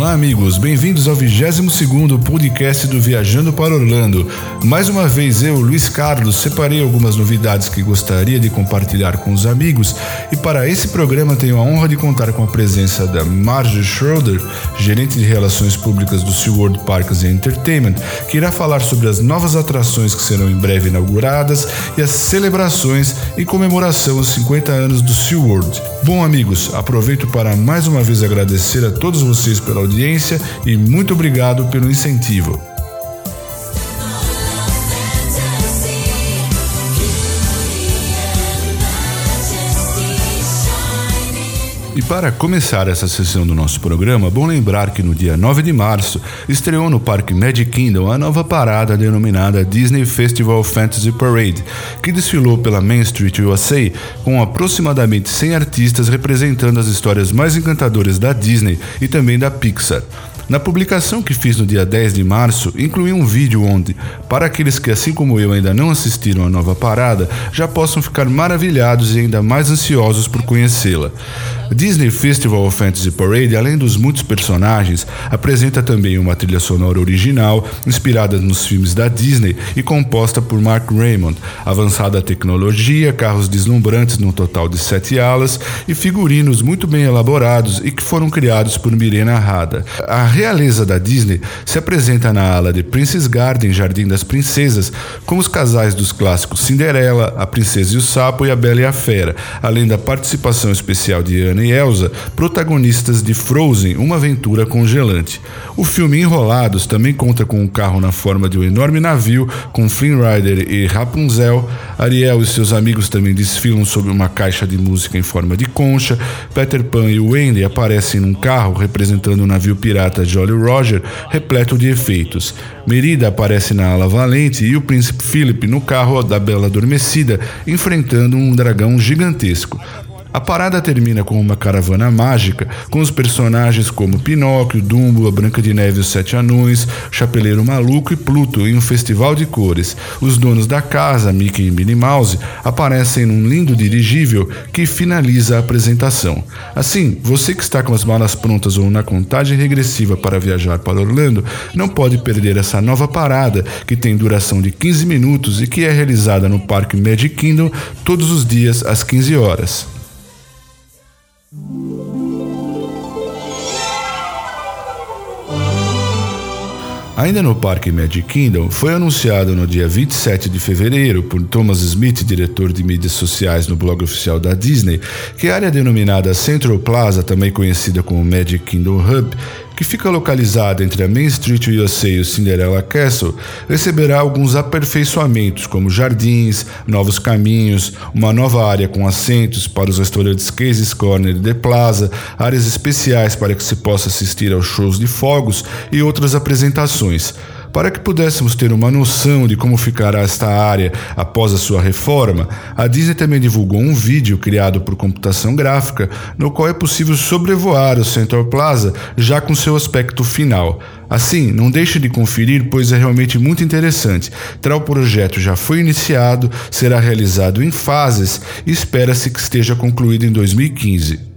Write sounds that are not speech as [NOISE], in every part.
Olá, amigos, bem-vindos ao 22 podcast do Viajando para Orlando. Mais uma vez, eu, Luiz Carlos, separei algumas novidades que gostaria de compartilhar com os amigos e para esse programa tenho a honra de contar com a presença da Marge Schroeder, gerente de relações públicas do SeaWorld Parks Entertainment, que irá falar sobre as novas atrações que serão em breve inauguradas e as celebrações em comemoração aos 50 anos do SeaWorld. Bom, amigos, aproveito para mais uma vez agradecer a todos vocês pela audiência e muito obrigado pelo incentivo. E para começar essa sessão do nosso programa, bom lembrar que no dia 9 de março estreou no Parque Magic Kingdom a nova parada denominada Disney Festival Fantasy Parade, que desfilou pela Main Street USA com aproximadamente 100 artistas representando as histórias mais encantadoras da Disney e também da Pixar. Na publicação que fiz no dia 10 de março, incluí um vídeo onde, para aqueles que assim como eu ainda não assistiram à nova parada, já possam ficar maravilhados e ainda mais ansiosos por conhecê-la. Disney Festival of Fantasy Parade, além dos muitos personagens, apresenta também uma trilha sonora original, inspirada nos filmes da Disney e composta por Mark Raymond, avançada tecnologia, carros deslumbrantes num total de sete alas e figurinos muito bem elaborados e que foram criados por Mirena Hada. A realeza da Disney se apresenta na ala de Princess Garden, Jardim das Princesas, com os casais dos clássicos Cinderela, A Princesa e o Sapo e A Bela e a Fera, além da participação especial de E Elsa, protagonistas de Frozen, uma aventura congelante. O filme Enrolados também conta com um carro na forma de um enorme navio, com Flynn Rider e Rapunzel. Ariel e seus amigos também desfilam sob uma caixa de música em forma de concha. Peter Pan e Wendy aparecem num carro representando o um navio pirata Jolly Roger, repleto de efeitos. Merida aparece na ala valente e o príncipe Philip no carro da Bela Adormecida, enfrentando um dragão gigantesco. A parada termina com uma caravana mágica, com os personagens como Pinóquio, Dumbo, a Branca de Neve e os Sete Anões, Chapeleiro Maluco e Pluto em um festival de cores. Os donos da casa, Mickey e Minnie Mouse, aparecem num lindo dirigível que finaliza a apresentação. Assim, você que está com as malas prontas ou na contagem regressiva para viajar para Orlando, não pode perder essa nova parada que tem duração de 15 minutos e que é realizada no Parque Magic Kingdom todos os dias às 15 horas. Ainda no Parque Magic Kingdom, foi anunciado no dia 27 de fevereiro por Thomas Smith, diretor de mídias sociais no blog oficial da Disney, que a área denominada Central Plaza, também conhecida como Magic Kingdom Hub, que fica localizada entre a Main Street USA e o Cinderella Castle, receberá alguns aperfeiçoamentos, como jardins, novos caminhos, uma nova área com assentos para os restaurantes Casey's Corner e The Plaza, áreas especiais para que se possa assistir aos shows de fogos e outras apresentações. Para que pudéssemos ter uma noção de como ficará esta área após a sua reforma, a Disney também divulgou um vídeo criado por computação gráfica, no qual é possível sobrevoar o Central Plaza já com seu aspecto final. Assim, não deixe de conferir, pois é realmente muito interessante. Tal projeto já foi iniciado, será realizado em fases e espera-se que esteja concluído em 2015.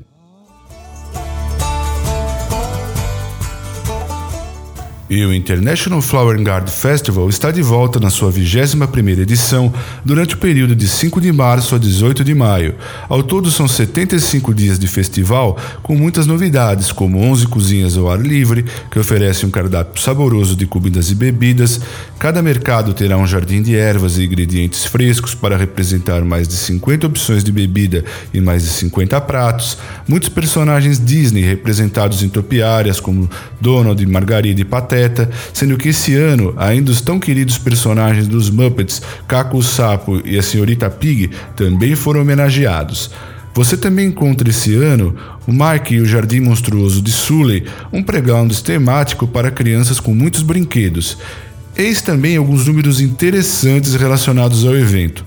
E o International Flower Garden Festival está de volta na sua 21ª edição durante o período de 5 de março a 18 de maio. Ao todo são 75 dias de festival com muitas novidades, como 11 cozinhas ao ar livre, que oferecem um cardápio saboroso de comidas e bebidas. Cada mercado terá um jardim de ervas e ingredientes frescos para representar mais de 50 opções de bebida e mais de 50 pratos. Muitos personagens Disney representados em topiárias como Donald, Margarida e Pateta sendo que esse ano ainda os tão queridos personagens dos Muppets, Caco o Sapo e a Senhorita Pig, também foram homenageados. Você também encontra esse ano o Mike e o Jardim Monstruoso de Sully, um playground temático para crianças com muitos brinquedos. Eis também alguns números interessantes relacionados ao evento.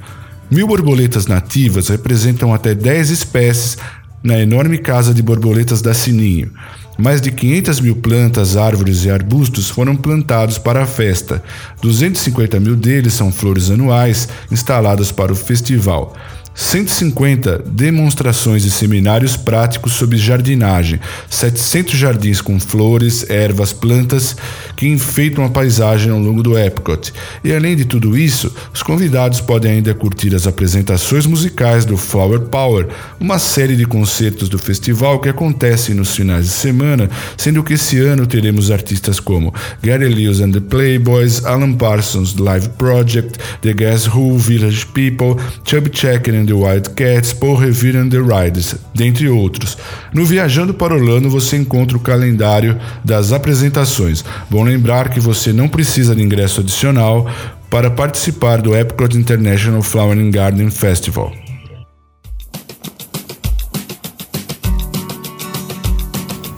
Mil borboletas nativas representam até 10 espécies na enorme casa de borboletas da Sininho. Mais de 500 mil plantas, árvores e arbustos foram plantados para a festa. 250 mil deles são flores anuais instaladas para o festival. 150 demonstrações e seminários práticos sobre jardinagem, 700 jardins com flores, ervas, plantas que enfeitam a paisagem ao longo do Epcot. E além de tudo isso, os convidados podem ainda curtir as apresentações musicais do Flower Power, uma série de concertos do festival que acontecem nos finais de semana, sendo que esse ano teremos artistas como Gary Lewis and the Playboys, Alan Parsons Live Project, The Guess Who, Village People, Chubby Checker the Wildcats, Paul Revere and the Riders, dentre outros. No Viajando para Orlando você encontra o calendário das apresentações. Bom lembrar que você não precisa de ingresso adicional para participar do Epcot International Flower and Garden Festival.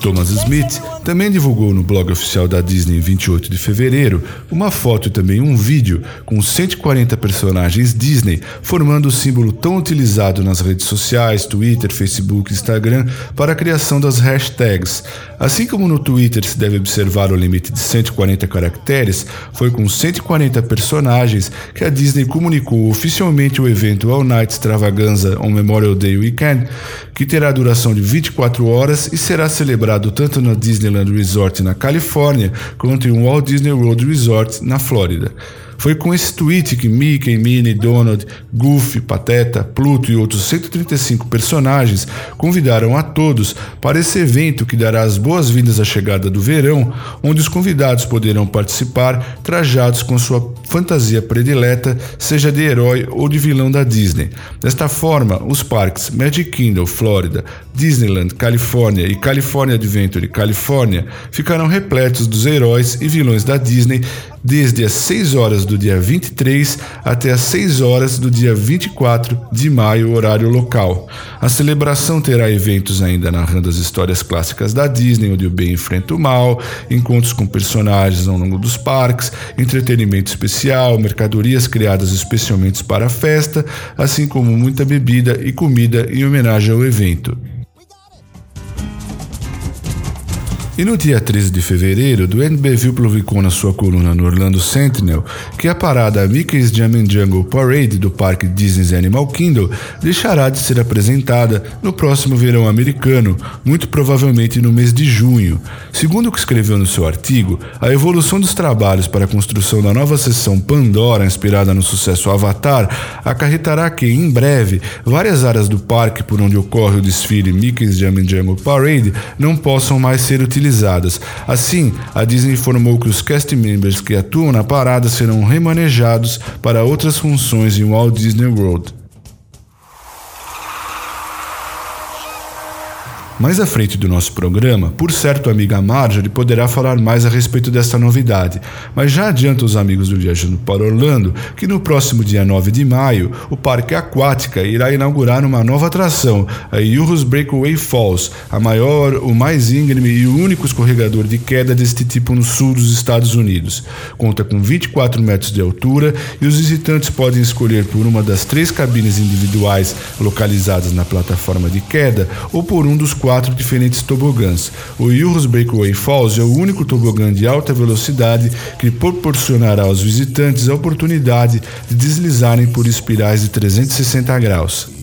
Thomas Smith também divulgou no blog oficial da Disney em 28 de fevereiro uma foto e também um vídeo com 140 personagens Disney formando o símbolo tão utilizado nas redes sociais, Twitter, Facebook, Instagram para a criação das hashtags. Assim como no Twitter se deve observar o limite de 140 caracteres, foi com 140 personagens que a Disney comunicou oficialmente o evento All Night Extravaganza on Memorial Day Weekend, que terá duração de 24 horas e será celebrado tanto na Disneyland Disneyland Resort na Califórnia quanto em um Walt Disney World Resort na Flórida. Foi com esse tweet que Mickey, Minnie, Donald, Goofy, Pateta, Pluto e outros 135 personagens convidaram a todos para esse evento que dará as boas-vindas à chegada do verão, onde os convidados poderão participar trajados com sua fantasia predileta, seja de herói ou de vilão da Disney. Desta forma, os parques Magic Kingdom, Flórida, Disneyland, Califórnia e California Adventure, Califórnia, ficarão repletos dos heróis e vilões da Disney desde as 6 horas do dia 23 até as 6 horas do dia 24 de maio, horário local. A celebração terá eventos ainda narrando as histórias clássicas da Disney, onde o bem enfrenta o mal, encontros com personagens ao longo dos parques, entretenimento especial, mercadorias criadas especialmente para a festa, assim como muita bebida e comida em homenagem ao evento. E no dia 13 de fevereiro, Duane Beville publicou na sua coluna no Orlando Sentinel que a parada Mickey's Jam Jungle Parade do Parque Disney's Animal Kingdom deixará de ser apresentada no próximo verão americano, muito provavelmente no mês de junho. Segundo o que escreveu no seu artigo, a evolução dos trabalhos para a construção da nova seção Pandora, inspirada no sucesso Avatar, acarretará que, em breve, várias áreas do parque por onde ocorre o desfile Mickey's Jam Jungle Parade não possam mais ser utilizadas utilizadas. Assim, a Disney informou que os cast members que atuam na parada serão remanejados para outras funções em Walt Disney World. Mais à frente do nosso programa, por certo a amiga Marjorie poderá falar mais a respeito desta novidade, mas já adianta os amigos do Viajando para Orlando que no próximo dia 9 de maio, o Parque Aquática irá inaugurar uma nova atração, a Yurus Breakaway Falls, a maior, o mais íngreme e o único escorregador de queda deste tipo no sul dos Estados Unidos. Conta com 24 metros de altura e os visitantes podem escolher por uma das três cabines individuais localizadas na plataforma de queda ou por um dos quatro quatro diferentes tobogãs. O Yurus Breakaway Falls é o único tobogã de alta velocidade que proporcionará aos visitantes a oportunidade de deslizarem por espirais de 360 graus.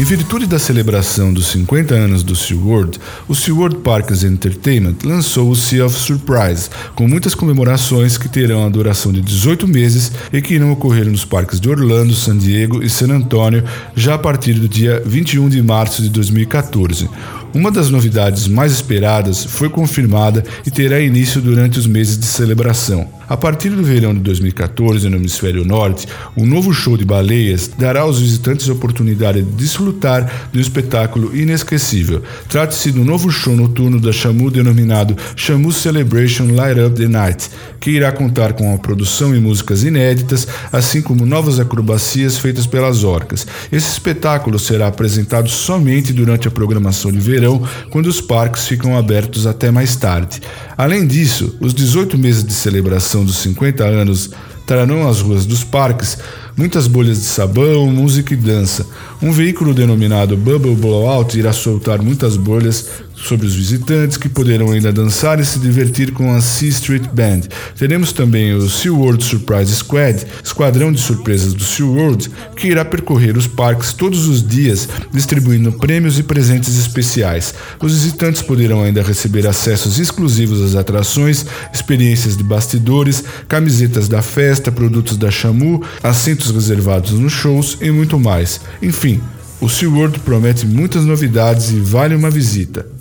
Em virtude da celebração dos 50 anos do SeaWorld, o SeaWorld Parks Entertainment lançou o Sea of Surprise, com muitas comemorações que terão a duração de 18 meses e que irão ocorrer nos parques de Orlando, San Diego e San Antonio já a partir do dia 21 de março de 2014. Uma das novidades mais esperadas foi confirmada e terá início durante os meses de celebração. A partir do verão de 2014, no hemisfério norte, o um novo show de baleias dará aos visitantes a oportunidade de desfrutar do espetáculo inesquecível. Trata-se do novo show noturno da Shamu denominado Shamu Celebration Light Up the Night, que irá contar com a produção e músicas inéditas, assim como novas acrobacias feitas pelas orcas. Esse espetáculo será apresentado somente durante a programação de verão verão, quando os parques ficam abertos até mais tarde. Além disso, os 18 meses de celebração dos 50 anos trarão às ruas dos parques muitas bolhas de sabão, música e dança. Um veículo denominado Bubble Blowout irá soltar muitas bolhas sobre os visitantes que poderão ainda dançar e se divertir com a Sea Street Band. Teremos também o SeaWorld Surprise Squad, esquadrão de surpresas do SeaWorld, que irá percorrer os parques todos os dias, distribuindo prêmios e presentes especiais. Os visitantes poderão ainda receber acessos exclusivos às atrações, experiências de bastidores, camisetas da festa, produtos da Chamu, assentos reservados nos shows e muito mais. Enfim, o SeaWorld promete muitas novidades e vale uma visita.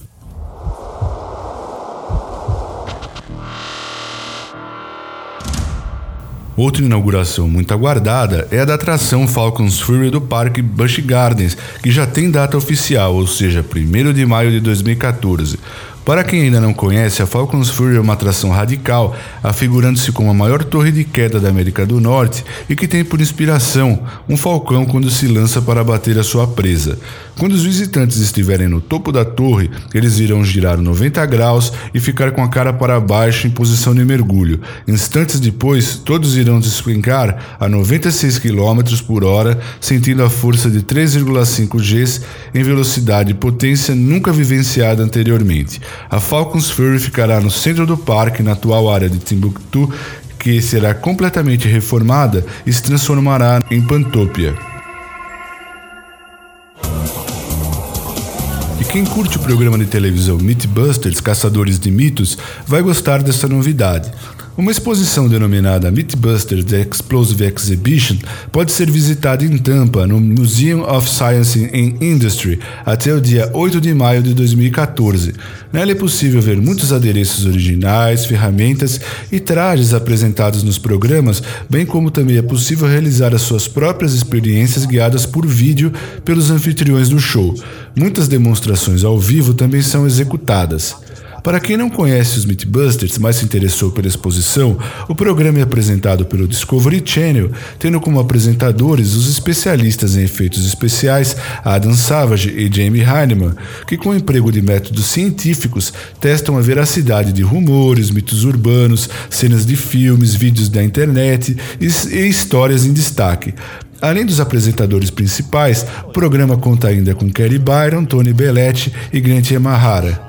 Outra inauguração muito aguardada é a da atração Falcons Fury do Parque Busch Gardens, que já tem data oficial, ou seja, 1 de maio de 2014. Para quem ainda não conhece, a Falcons Fury é uma atração radical, afigurando-se como a maior torre de queda da América do Norte e que tem por inspiração um falcão quando se lança para bater a sua presa. Quando os visitantes estiverem no topo da torre, eles irão girar 90 graus e ficar com a cara para baixo em posição de mergulho. Instantes depois, todos irão despencar a 96 km por hora, sentindo a força de 3,5 Gs em velocidade e potência nunca vivenciada anteriormente. A Falcons Fury ficará no centro do parque, na atual área de Timbuktu, que será completamente reformada e se transformará em Pantopia. E quem curte o programa de televisão Mythbusters Caçadores de Mitos vai gostar dessa novidade. Uma exposição denominada Mythbusters The Explosive Exhibition pode ser visitada em Tampa, no Museum of Science and Industry, até o dia 8 de maio de 2014. Nela é possível ver muitos adereços originais, ferramentas e trajes apresentados nos programas, bem como também é possível realizar as suas próprias experiências guiadas por vídeo pelos anfitriões do show. Muitas demonstrações ao vivo também são executadas. Para quem não conhece os Mythbusters, mas se interessou pela exposição, o programa é apresentado pelo Discovery Channel, tendo como apresentadores os especialistas em efeitos especiais Adam Savage e Jamie Heineman, que com o emprego de métodos científicos testam a veracidade de rumores, mitos urbanos, cenas de filmes, vídeos da internet e, histórias em destaque. Além dos apresentadores principais, o programa conta ainda com Kerry Byron, Tony Belletti e Grant Yamahara.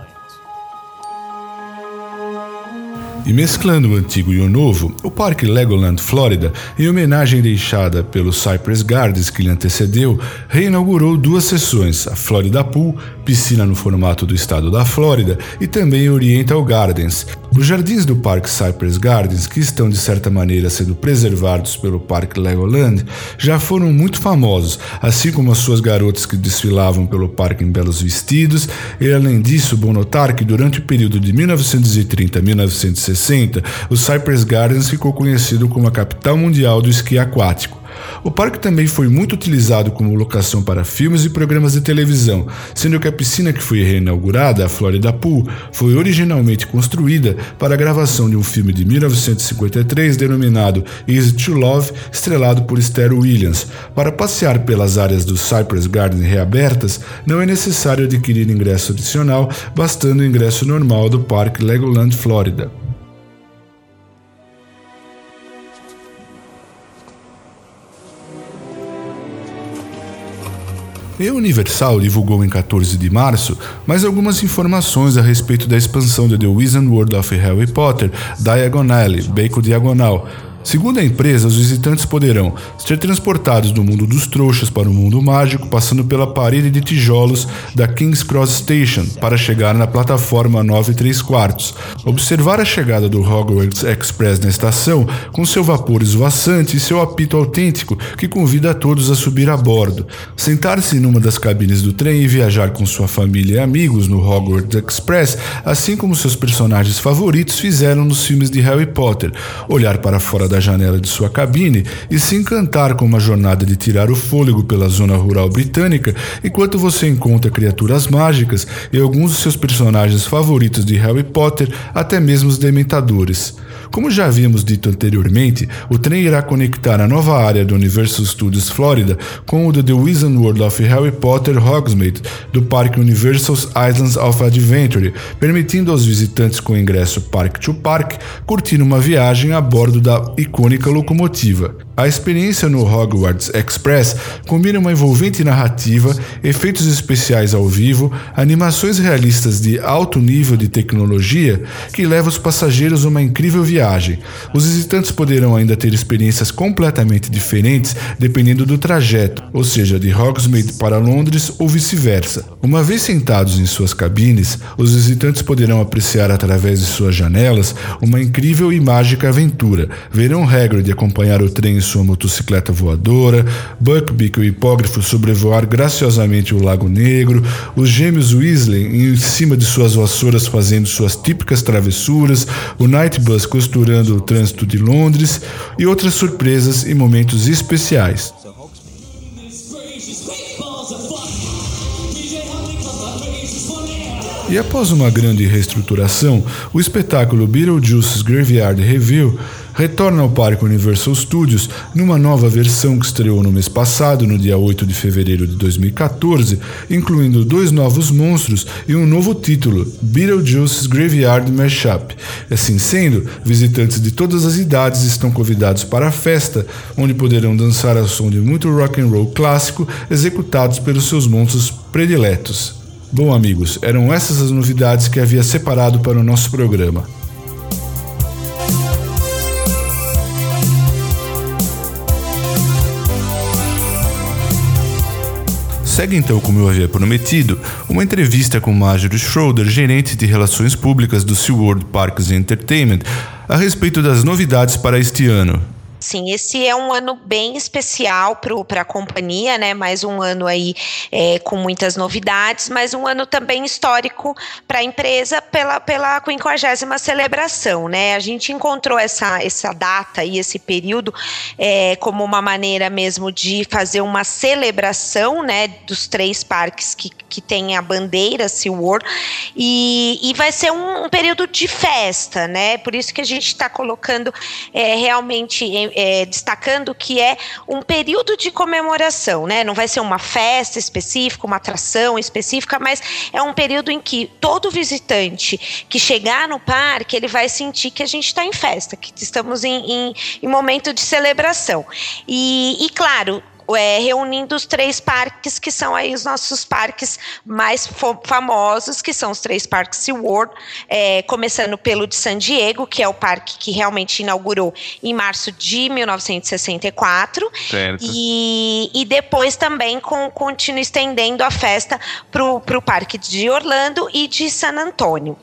E mesclando o antigo e o novo, o Parque Legoland Florida, em homenagem deixada pelo Cypress Gardens que lhe antecedeu, reinaugurou duas sessões, a Florida Pool, piscina no formato do estado da Flórida, e também Oriental Gardens. Os jardins do Parque Cypress Gardens, que estão de certa maneira sendo preservados pelo Parque Legoland, já foram muito famosos, assim como as suas garotas que desfilavam pelo parque em belos vestidos, e além disso, bom notar que durante o período de 1930 a 1960, o Cypress Gardens ficou conhecido como a capital mundial do esqui aquático. O parque também foi muito utilizado como locação para filmes e programas de televisão, sendo que a piscina que foi reinaugurada, a Florida Pool, foi originalmente construída para a gravação de um filme de 1953 denominado Easy to Love, estrelado por Esther Williams. Para passear pelas áreas do Cypress Garden reabertas, não é necessário adquirir ingresso adicional, bastando o ingresso normal do Parque Legoland Florida. E Universal divulgou em 14 de março mais algumas informações a respeito da expansão de The Wizard World of Harry Potter Diagonale, Beco Diagonal, Segundo a empresa, os visitantes poderão ser transportados do mundo dos trouxas para o mundo mágico, passando pela parede de tijolos da King's Cross Station para chegar na plataforma 9 3 quartos. Observar a chegada do Hogwarts Express na estação com seu vapor esvoaçante e seu apito autêntico que convida a todos a subir a bordo. Sentar-se numa das cabines do trem e viajar com sua família e amigos no Hogwarts Express, assim como seus personagens favoritos fizeram nos filmes de Harry Potter. Olhar para fora da da janela de sua cabine e se encantar com uma jornada de tirar o fôlego pela zona rural britânica enquanto você encontra criaturas mágicas e alguns de seus personagens favoritos de Harry Potter, até mesmo os Dementadores. Como já havíamos dito anteriormente, o trem irá conectar a nova área do Universal Studios Florida com o The Wizard World of Harry Potter Hogsmeade do Parque Universal Islands of Adventure, permitindo aos visitantes com ingresso Park to Park curtir uma viagem a bordo da icônica locomotiva. A experiência no Hogwarts Express combina uma envolvente narrativa, efeitos especiais ao vivo, animações realistas de alto nível de tecnologia que leva os passageiros a uma incrível viagem. Os visitantes poderão ainda ter experiências completamente diferentes dependendo do trajeto, ou seja, de Hogsmeade para Londres ou vice-versa. Uma vez sentados em suas cabines, os visitantes poderão apreciar através de suas janelas uma incrível e mágica aventura. Verão Hagrid acompanhar o trem em sua motocicleta voadora, Buckbeak, o hipógrafo, sobrevoar graciosamente o Lago Negro, os gêmeos Weasley em cima de suas vassouras fazendo suas típicas travessuras, o Nightbus costurando o trânsito de Londres e outras surpresas e momentos especiais. E após uma grande reestruturação, o espetáculo Beetlejuice's Graveyard Review retorna ao Parque Universal Studios numa nova versão que estreou no mês passado, no dia 8 de fevereiro de 2014, incluindo dois novos monstros e um novo título, Beetlejuice's Graveyard Mashup. Assim sendo, visitantes de todas as idades estão convidados para a festa, onde poderão dançar ao som de muito rock and roll clássico executados pelos seus monstros prediletos. Bom, amigos, eram essas as novidades que havia separado para o nosso programa. Segue então, como eu havia prometido, uma entrevista com Marjorie Schroeder, gerente de relações públicas do SeaWorld Parks Entertainment, a respeito das novidades para este ano. Sim, esse é um ano bem especial para a companhia, né? Mais um ano aí é, com muitas novidades, mas um ano também histórico para a empresa pela, pela 50 celebração, né? A gente encontrou essa, essa data e esse período é, como uma maneira mesmo de fazer uma celebração, né? Dos três parques que, que tem a bandeira SeaWorld e, e vai ser um, um período de festa, né? Por isso que a gente está colocando é, realmente é, destacando que é um período de comemoração, né? Não vai ser uma festa específica, uma atração específica, mas é um período em que todo visitante que chegar no parque, ele vai sentir que a gente está em festa, que estamos em, em, em momento de celebração. E, e claro, é, reunindo os três parques que são aí os nossos parques mais famosos, que são os três parques SeaWorld, é, começando pelo de San Diego, que é o parque que realmente inaugurou em março de 1964. Certo. E, e depois também com, continua estendendo a festa para o parque de Orlando e de San Antônio.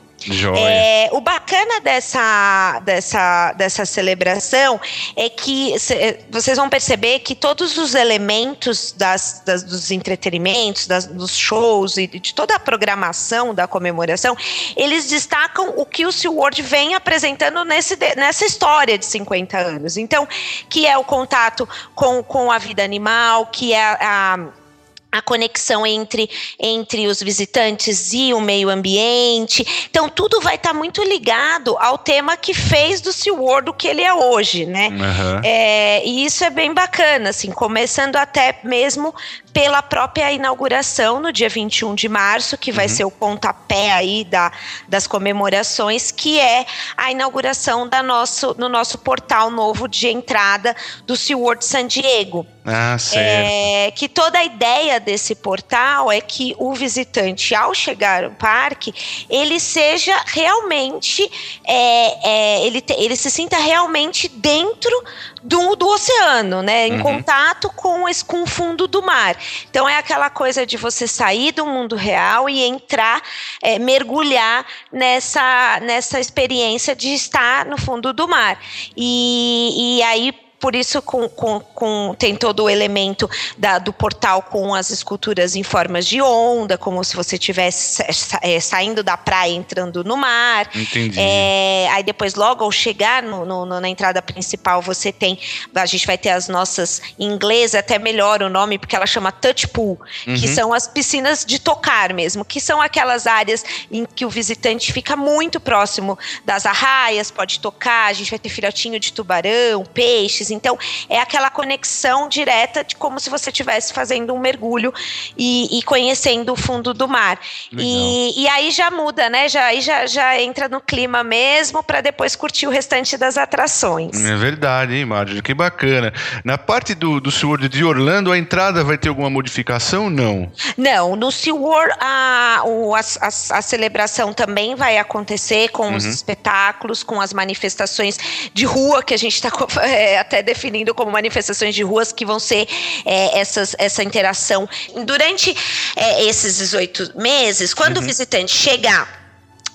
É, o bacana dessa, dessa, dessa celebração é que cê, vocês vão perceber que todos os elementos das, das dos entretenimentos, das, dos shows e de toda a programação da comemoração, eles destacam o que o SeaWorld vem apresentando nesse, nessa história de 50 anos. Então, que é o contato com, com a vida animal, que é a, a a conexão entre, entre os visitantes e o meio ambiente. Então, tudo vai estar tá muito ligado ao tema que fez do SeaWorld o que ele é hoje, né? Uhum. É, e isso é bem bacana, assim, começando até mesmo pela própria inauguração no dia 21 de março, que vai uhum. ser o pontapé aí da, das comemorações, que é a inauguração da nosso, no nosso portal novo de entrada do SeaWorld San Diego. Ah, certo. É, que toda a ideia desse portal é que o visitante, ao chegar ao parque, ele seja realmente, é, é, ele, te, ele se sinta realmente dentro do, do oceano, né? Em uhum. contato com, esse, com o fundo do mar. Então é aquela coisa de você sair do mundo real e entrar, é, mergulhar nessa, nessa experiência de estar no fundo do mar. E, e aí por isso com, com, com, tem todo o elemento da, do portal com as esculturas em formas de onda, como se você estivesse é, saindo da praia entrando no mar. Entendi. É, aí depois, logo ao chegar no, no, na entrada principal, você tem. A gente vai ter as nossas em inglês, até melhor o nome, porque ela chama touch pool, uhum. que são as piscinas de tocar mesmo, que são aquelas áreas em que o visitante fica muito próximo das arraias, pode tocar, a gente vai ter filhotinho de tubarão, peixes Então, é aquela conexão direta de como se você estivesse fazendo um mergulho e, e, conhecendo o fundo do mar. E, e, aí já muda, né? Já, aí já, já entra no clima mesmo para depois curtir o restante das atrações. É verdade, hein, Marjorie? Que bacana. Na parte do, do SeaWorld de Orlando, a entrada vai ter alguma modificação? Não. Não, no SeaWorld a, a, a, a celebração também vai acontecer com uhum. os espetáculos, com as manifestações de rua, que a gente está [LAUGHS] é, até definindo como manifestações de ruas, que vão ser é, essas, essa interação. Durante é, esses 18 meses, quando uhum. o visitante chegar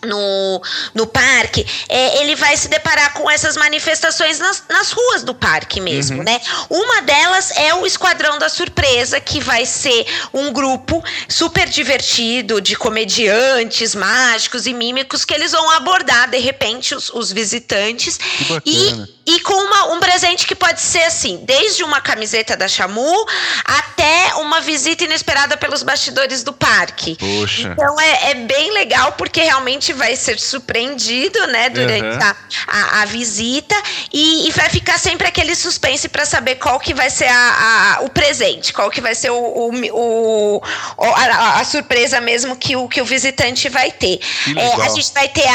no, no parque, é, ele vai se deparar com essas manifestações nas, nas ruas do parque mesmo, uhum. né? Uma delas é o Esquadrão da Surpresa, que vai ser um grupo super divertido de comediantes mágicos e mímicos que eles vão abordar, de repente, os, os visitantes. E, e com uma, um presente que pode ser assim, desde uma camiseta da Chamu até uma visita inesperada pelos bastidores do parque. Poxa. Então é, é bem legal, porque realmente vai ser surpreendido, né, durante uhum. a, a, a, visita e, e, vai ficar sempre aquele suspense para saber qual que vai ser a, a, o presente, qual que vai ser o, o, o a, a, surpresa mesmo que o, que o visitante vai ter. É, a gente vai ter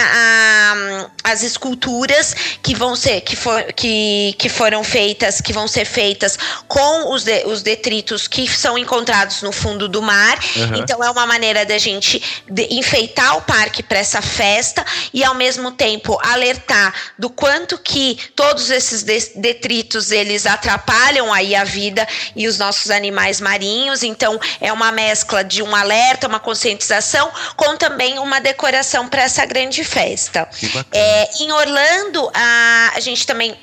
as esculturas que vão ser, que, for, que, que foram feitas, que vão ser feitas com os, de, os detritos que são encontrados no fundo do mar. Uhum. Então é uma maneira da gente de, enfeitar o parque para essa festa e ao mesmo tempo alertar do quanto que todos esses detritos eles atrapalham aí a vida e os nossos animais marinhos. Então é uma mescla de um alerta, uma conscientização com também uma decoração para essa grande festa. É, em Orlando a, a gente também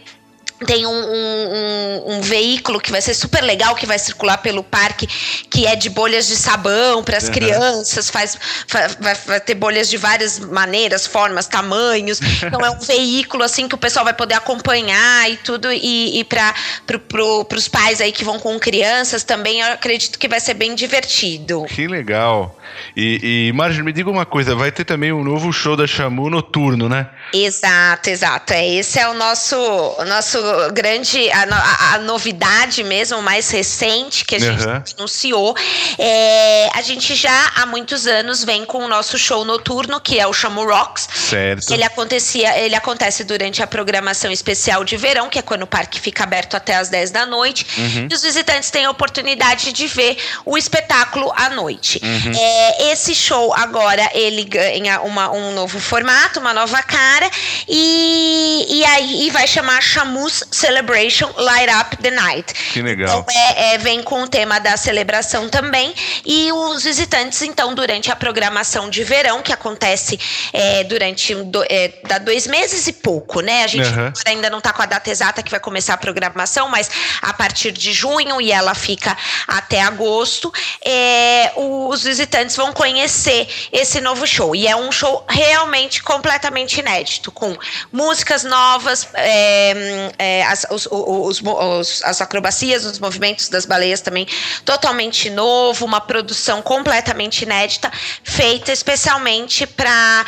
tem um, um, um, veículo que vai ser super legal, que vai circular pelo parque, que é de bolhas de sabão para as uhum. crianças, faz, vai, vai, ter bolhas de várias maneiras, formas, tamanhos. Então é um [LAUGHS] veículo assim que o pessoal vai poder acompanhar e tudo. E, e para pro, os pais aí que vão com crianças também, eu acredito que vai ser bem divertido. Que legal. E, e Marjorie, me diga uma coisa, vai ter também um novo show da Chamu noturno, né? Exato, exato. É, esse é o nosso, o nosso grande, a, a, a novidade mesmo, mais recente que a gente uhum. anunciou. É, a gente já há muitos anos vem com o nosso show noturno, que é o Chamu Rocks. Certo. Ele acontecia, ele acontece durante a programação especial de verão, que é quando o parque fica aberto até as 10 da noite. Uhum. E os visitantes têm a oportunidade de ver o espetáculo à noite. Uhum. É, esse show agora ele ganha uma, um novo formato, uma nova cara, e, e aí e vai chamar Chamus Celebration Light Up the Night. Que legal. Então, é, é, vem com o tema da celebração também. E os visitantes, então, durante a programação de verão, que acontece é, durante do, é, dá dois meses e pouco, né? A gente uhum. ainda não está com a data exata que vai começar a programação, mas a partir de junho e ela fica até agosto, é, os visitantes vão conhecer esse novo show. E é um show realmente completamente inédito, com músicas novas, é, é, as, os, os, os, as acrobacias, os movimentos das baleias também totalmente novo, uma produção completamente inédita, feita especialmente para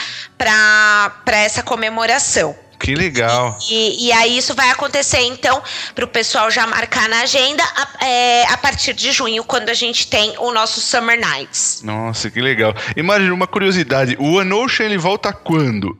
essa comemoração. Que legal. E, e, aí isso vai acontecer, então, para o pessoal já marcar na agenda a, é, a, partir de junho, quando a gente tem o nosso Summer Nights. Nossa, que legal. Imagina uma curiosidade, o Anosha ele volta quando?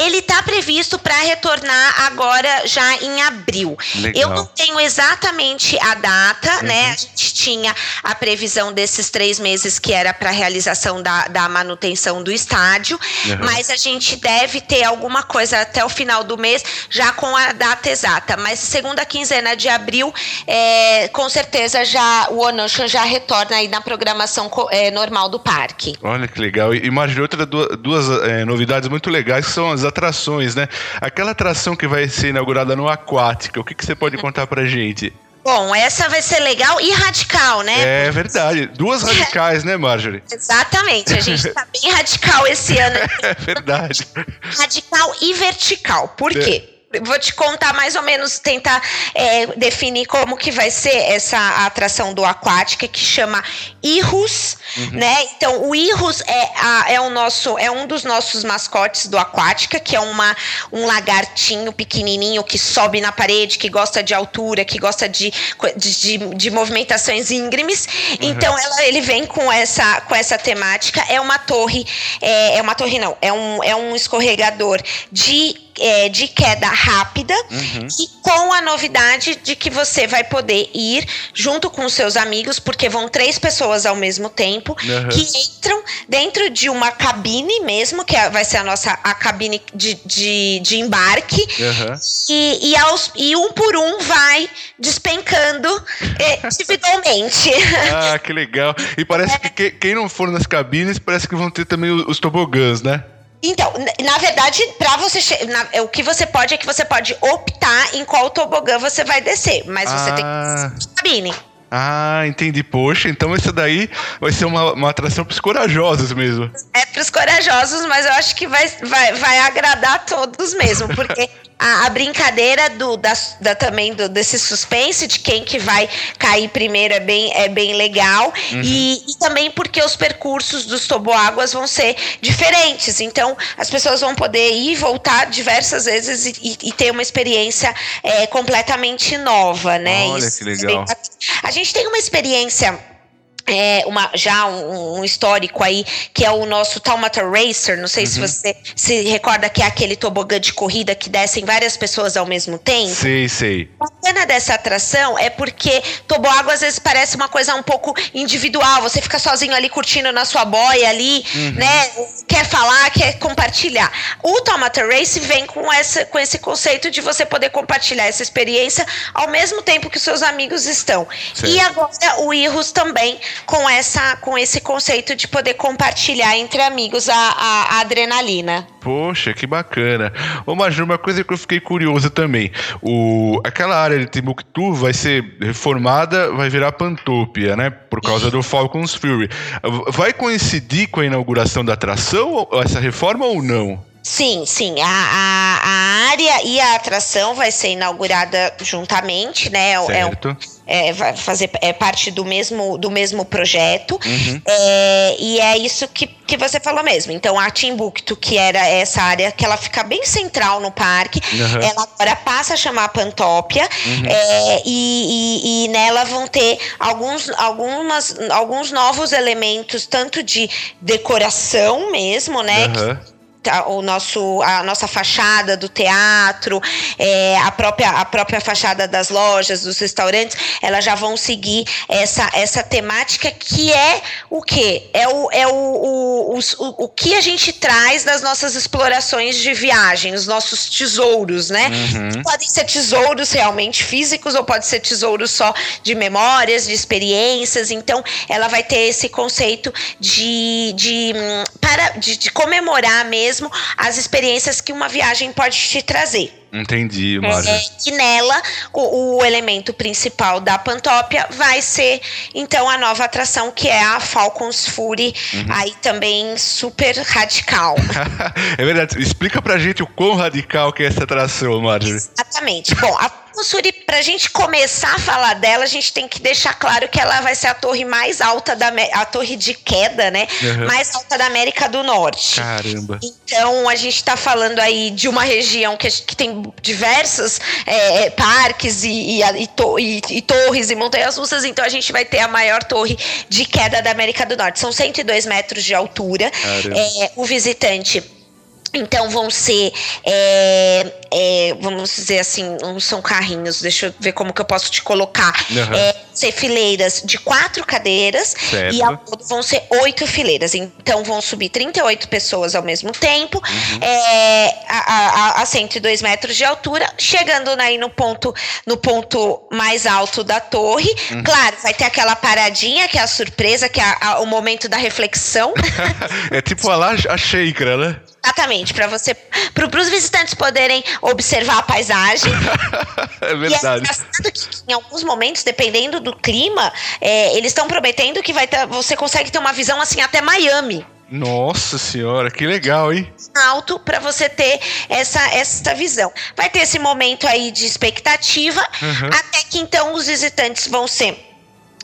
Ele está previsto para retornar agora já em abril. Legal. Eu não tenho exatamente a data, uhum. né? A gente tinha a previsão desses três meses que era para a realização da, da manutenção do estádio, uhum. mas a gente deve ter alguma coisa até o final do mês já com a data exata. Mas segunda quinzena de abril, é, com certeza já o Onoshan já retorna aí na programação é, normal do parque. Olha que legal. E imagine outra duas, duas é, novidades muito legais que são as atrações, né? Aquela atração que vai ser inaugurada no Aquática, o que, que você pode contar pra gente? Bom, essa vai ser legal e radical, né? É verdade. Duas [LAUGHS] radicais, né, Marjorie? Exatamente. A gente tá [LAUGHS] bem radical esse ano. É verdade. Radical e vertical. Por é. quê? Vou te contar mais ou menos, tentar é, definir como que vai ser essa atração do Aquática, que chama Irus, uhum. né? Então, o Irus é, a, é, o nosso, é um dos nossos mascotes do Aquática, que é uma, um lagartinho pequenininho que sobe na parede, que gosta de altura, que gosta de, de, de, de movimentações íngremes. Uhum. Então, ela, ele vem com essa, com essa temática. É uma torre, é, é uma torre não, é um, é um escorregador de é, de queda rápida uhum. e com a novidade de que você vai poder ir junto com seus amigos, porque vão três pessoas ao mesmo tempo, uhum. que entram dentro de uma cabine mesmo, que é, vai ser a nossa a cabine de, de, de embarque, uhum. e, e, aos, e um por um vai despencando é, individualmente. [LAUGHS] Ah, que legal. E parece é. que quem não for nas cabines, parece que vão ter também os tobogãs, né? Então, na verdade, para você na, o que você pode é que você pode optar em qual tobogã você vai descer, mas ah. você tem que ah. cabine. Ah, entendi. Poxa, então isso daí vai ser uma, uma atração para os corajosos mesmo. É para os corajosos, mas eu acho que vai, vai, vai agradar todos mesmo, porque a, a brincadeira do, da, da, também do, desse suspense de quem que vai cair primeiro é bem, é bem legal. Uhum. E, e, também porque os percursos dos toboáguas vão ser diferentes. Então, as pessoas vão poder ir e voltar diversas vezes e, e, e ter uma experiência é, completamente nova, né? Olha Isso, que legal. A gente tem uma experiência é, uma, já um, um, histórico aí, que é o nosso Taumata Racer. Não sei uhum. se você se recorda que é aquele tobogã de corrida que descem várias pessoas ao mesmo tempo. Sei, sei. A pena dessa atração é porque toboágua às vezes parece uma coisa um pouco individual. Você fica sozinho ali curtindo na sua boia ali, uhum. né? Quer falar, quer compartilhar. O Taumata Race vem com, essa, com esse conceito de você poder compartilhar essa experiência ao mesmo tempo que seus amigos estão. E agora o Irus também com, essa, com esse conceito de poder compartilhar entre amigos a, a, a adrenalina. Poxa, que bacana. Ô Maju, uma coisa que eu fiquei curioso também. O, aquela área de Timbuktu vai ser reformada, vai virar Pantopia, né? Por causa do Falcons Fury. Vai coincidir com a inauguração da atração, essa reforma ou não? Sim, sim. A, a, a, área e a atração vai ser inaugurada juntamente, né? Certo. É, é, fazer é parte do mesmo, do mesmo projeto. Uhum. É, e é isso que, que você falou mesmo. Então, a Timbuktu, que era essa área que ela fica bem central no parque, uhum. ela agora passa a chamar Pantópia. Uhum. É, e, e, e, nela vão ter alguns, algumas, alguns novos elementos, tanto de decoração mesmo, né? Que, o nosso, a nossa fachada do teatro, é, a, própria, a própria fachada das lojas, dos restaurantes, elas já vão seguir essa, essa temática que é o quê? É o, é o, o, o, o que a gente traz das nossas explorações de viagem, os nossos tesouros, né? Uhum. Podem ser tesouros realmente físicos ou pode ser tesouros só de memórias, de experiências. Então, ela vai ter esse conceito de, de, hum, para, de, de comemorar mesmo mesmo as experiências que uma viagem pode te trazer. Entendi, Márcia. É, e nela, o, o, elemento principal da Pantópia vai ser, então, a nova atração, que é a Falcons Fury, uhum. aí também super radical. [LAUGHS] é verdade. Explica pra gente o quão radical que é essa atração, Márcia. Exatamente. Bom, a Suri, para a gente começar a falar dela, a gente tem que deixar claro que ela vai ser a torre mais alta da a torre de queda, né? Uhum. Mais alta da América do Norte. Caramba. Então a gente está falando aí de uma região que, que tem diversos é, é, parques e, e, e, to, e, torres e montanhas russas. Então a gente vai ter a maior torre de queda da América do Norte. São 102 metros de altura. É, o visitante então vão ser, é, é, vamos dizer assim, não são carrinhos, deixa eu ver como que eu posso te colocar. Uhum. É, ser fileiras de quatro cadeiras certo. e ao todo vão ser oito fileiras. Então vão subir 38 pessoas ao mesmo tempo, uhum. é, a, a, a 102 metros de altura, chegando aí no ponto, no ponto mais alto da torre. Uhum. Claro, vai ter aquela paradinha, que é a surpresa, que é a, o momento da reflexão. [LAUGHS] é tipo a, a Sheikra, né? Exatamente, para você, para os visitantes poderem observar a paisagem. [LAUGHS] é verdade. E é que em alguns momentos, dependendo do clima, é, eles estão prometendo que vai ter, você consegue ter uma visão assim até Miami. Nossa senhora, que legal, hein? Alto para você ter essa, essa visão. Vai ter esse momento aí de expectativa, uhum. até que então os visitantes vão ser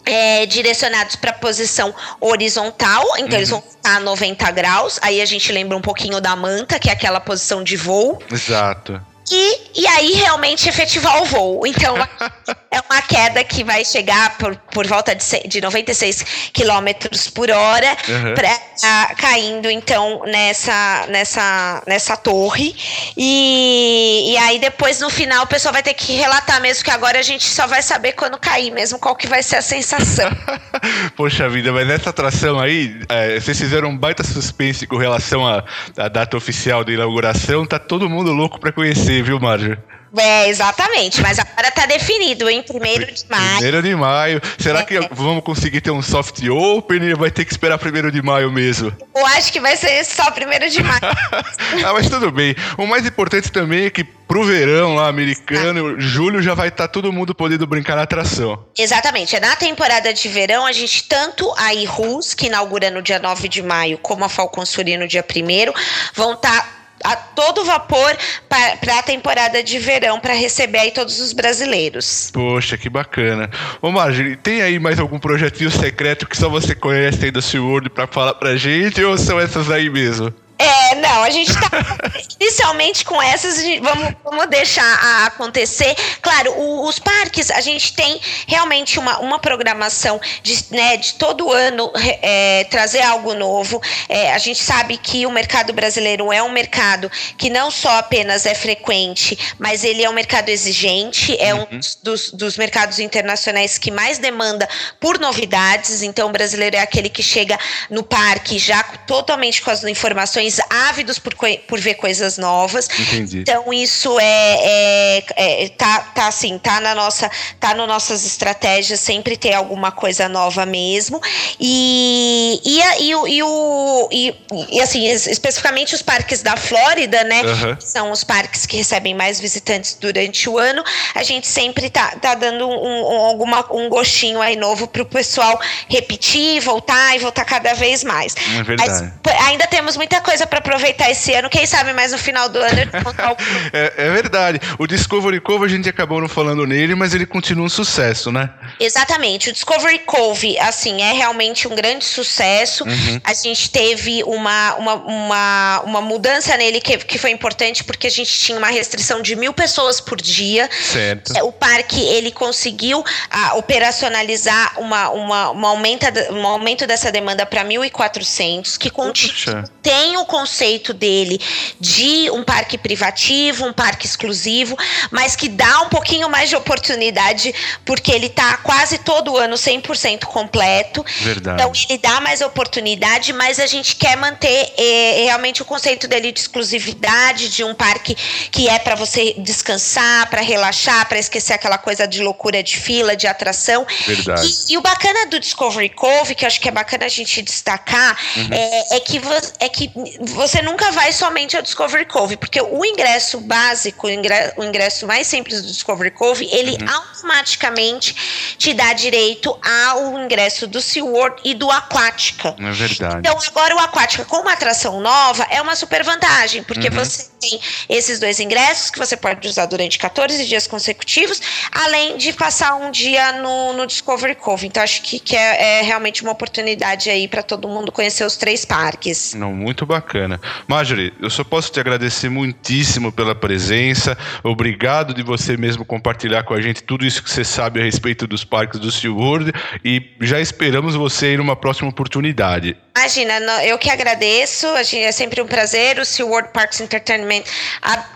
é, direcionados para a posição horizontal, então uhum. eles vão estar a 90 graus. Aí a gente lembra um pouquinho da manta, que é aquela posição de voo. Exato. E, e aí realmente efetivar o voo. Então [LAUGHS] é uma queda que vai chegar por, por volta de, de 96 km por hora, uhum. pra, uh, caindo então nessa, nessa, nessa torre. E, e aí depois no final o pessoal vai ter que relatar mesmo que agora a gente só vai saber quando cair mesmo qual que vai ser a sensação. [LAUGHS] Poxa vida, mas nessa atração aí, é, vocês fizeram um baita suspense com relação à, à data oficial da inauguração, tá todo mundo louco para conhecer, viu, Marja? É, exatamente, mas agora tá definido, em primeiro de maio. Primeiro de maio. Será é. que vamos conseguir ter um soft open ou vai ter que esperar primeiro de maio mesmo? Eu acho que vai ser só primeiro de maio. [LAUGHS] ah, mas tudo bem. O mais importante também é que pro verão lá americano, ah. julho já vai estar tá todo mundo podendo brincar na atração. Exatamente. É na temporada de verão, a gente tanto a Irus, que inaugura no dia 9 de maio, como a Falcon Suri no dia 1 vão estar tá a todo vapor para a temporada de verão para receber aí todos os brasileiros. Poxa, que bacana. Ô Marjorie, tem aí mais algum projetinho secreto que só você conhece aí da SeaWorld para falar pra gente ou são essas aí mesmo? É, não, a gente tá [LAUGHS] inicialmente com essas, vamos, vamos deixar acontecer. Claro, o, os parques, a gente tem realmente uma, uma programação de, né, de todo ano é, trazer algo novo. É, a gente sabe que o mercado brasileiro é um mercado que não só apenas é frequente, mas ele é um mercado exigente, é uhum. um dos, dos mercados internacionais que mais demanda por novidades. Então, o brasileiro é aquele que chega no parque já totalmente com as informações jovens ávidos por, por ver coisas novas. Entendi. Então isso é, é, é, tá, tá assim, tá na nossa, tá no nossas estratégias sempre ter alguma coisa nova mesmo. E e, e, e, o, e, e assim especificamente os parques da Flórida, né? Uhum. são os parques que recebem mais visitantes durante o ano. A gente sempre tá, tá dando um, um, alguma, um gostinho aí novo para o pessoal repetir, voltar e voltar cada vez mais. É verdade. Mas ainda temos muita coisa coisa para aproveitar esse ano. Quem sabe mais no final do ano [LAUGHS] é, é verdade. O Discovery Cove a gente acabou não falando nele, mas ele continua um sucesso, né? Exatamente. O Discovery Cove, assim, é realmente um grande sucesso. Uhum. A gente teve uma, uma, uma, uma mudança nele que, que foi importante porque a gente tinha uma restrição de mil pessoas por dia. Certo. É, o parque ele conseguiu a, ah, operacionalizar uma, uma, uma aumenta, um aumento dessa demanda para 1.400, que continua, tem o conceito dele de um parque privativo, um parque exclusivo, mas que dá um pouquinho mais de oportunidade, porque ele está quase todo ano 100% completo. Verdade. Então ele dá mais oportunidade, mas a gente quer manter é, realmente o conceito dele de exclusividade, de um parque que é para você descansar, para relaxar, para esquecer aquela coisa de loucura de fila, de atração. Verdade. E, e, o bacana do Discovery Cove, que eu acho que é bacana a gente destacar, uhum. é, é, que, é que você nunca vai somente ao Discovery Cove, porque o ingresso básico, o ingresso, mais simples do Discovery Cove, ele uhum. automaticamente te dá direito ao ingresso do SeaWorld e do Aquática. É verdade. Então, agora o Aquática, com uma atração nova, é uma super vantagem, porque uhum. você tem esses dois ingressos que você pode usar durante 14 dias consecutivos, além de passar um dia no, no Discovery Cove. Então, acho que, que é, é realmente uma oportunidade aí para todo mundo conhecer os três parques. Não, muito bacana bacana. Marjorie, eu só posso te agradecer muitíssimo pela presença. Obrigado de você mesmo compartilhar com a gente tudo isso que você sabe a respeito dos parques do SeaWorld e já esperamos você aí numa próxima oportunidade. Imagina, eu que agradeço, é sempre um prazer. O SeaWorld Parks Entertainment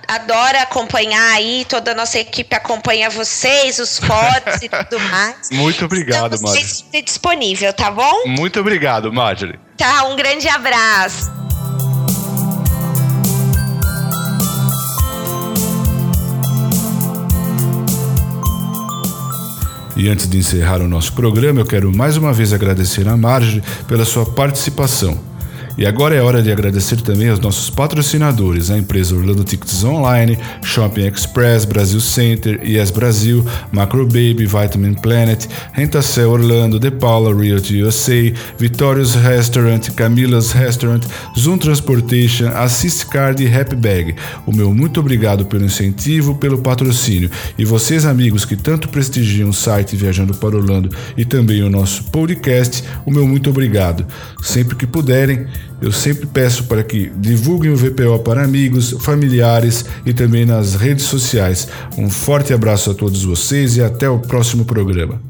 adora acompanhar aí, toda a nossa equipe acompanha vocês, os fotos e [LAUGHS] tudo mais. Muito obrigado, Estamos Marjorie. disponível, tá bom? Muito obrigado, Marjorie. Tá, um grande abraço. E antes de encerrar o nosso programa, eu quero mais uma vez agradecer a Marge pela sua participação. E agora é hora de agradecer também aos nossos patrocinadores, a empresa Orlando Tickets Online, Shopping Express, Brasil Center, Yes Brasil, Macro Baby, Vitamin Planet, Rentacel Orlando, The Paula Realty USA, Vitorious Restaurant, Camila's Restaurant, Zoom Transportation, Assist Card e Happy Bag. O meu muito obrigado pelo incentivo, pelo patrocínio. E vocês, amigos que tanto prestigiam o site Viajando para Orlando e também o nosso podcast, o meu muito obrigado. Sempre que puderem, eu sempre peço para que divulguem o VPO para amigos, familiares e também nas redes sociais. Um forte abraço a todos vocês e até o próximo programa.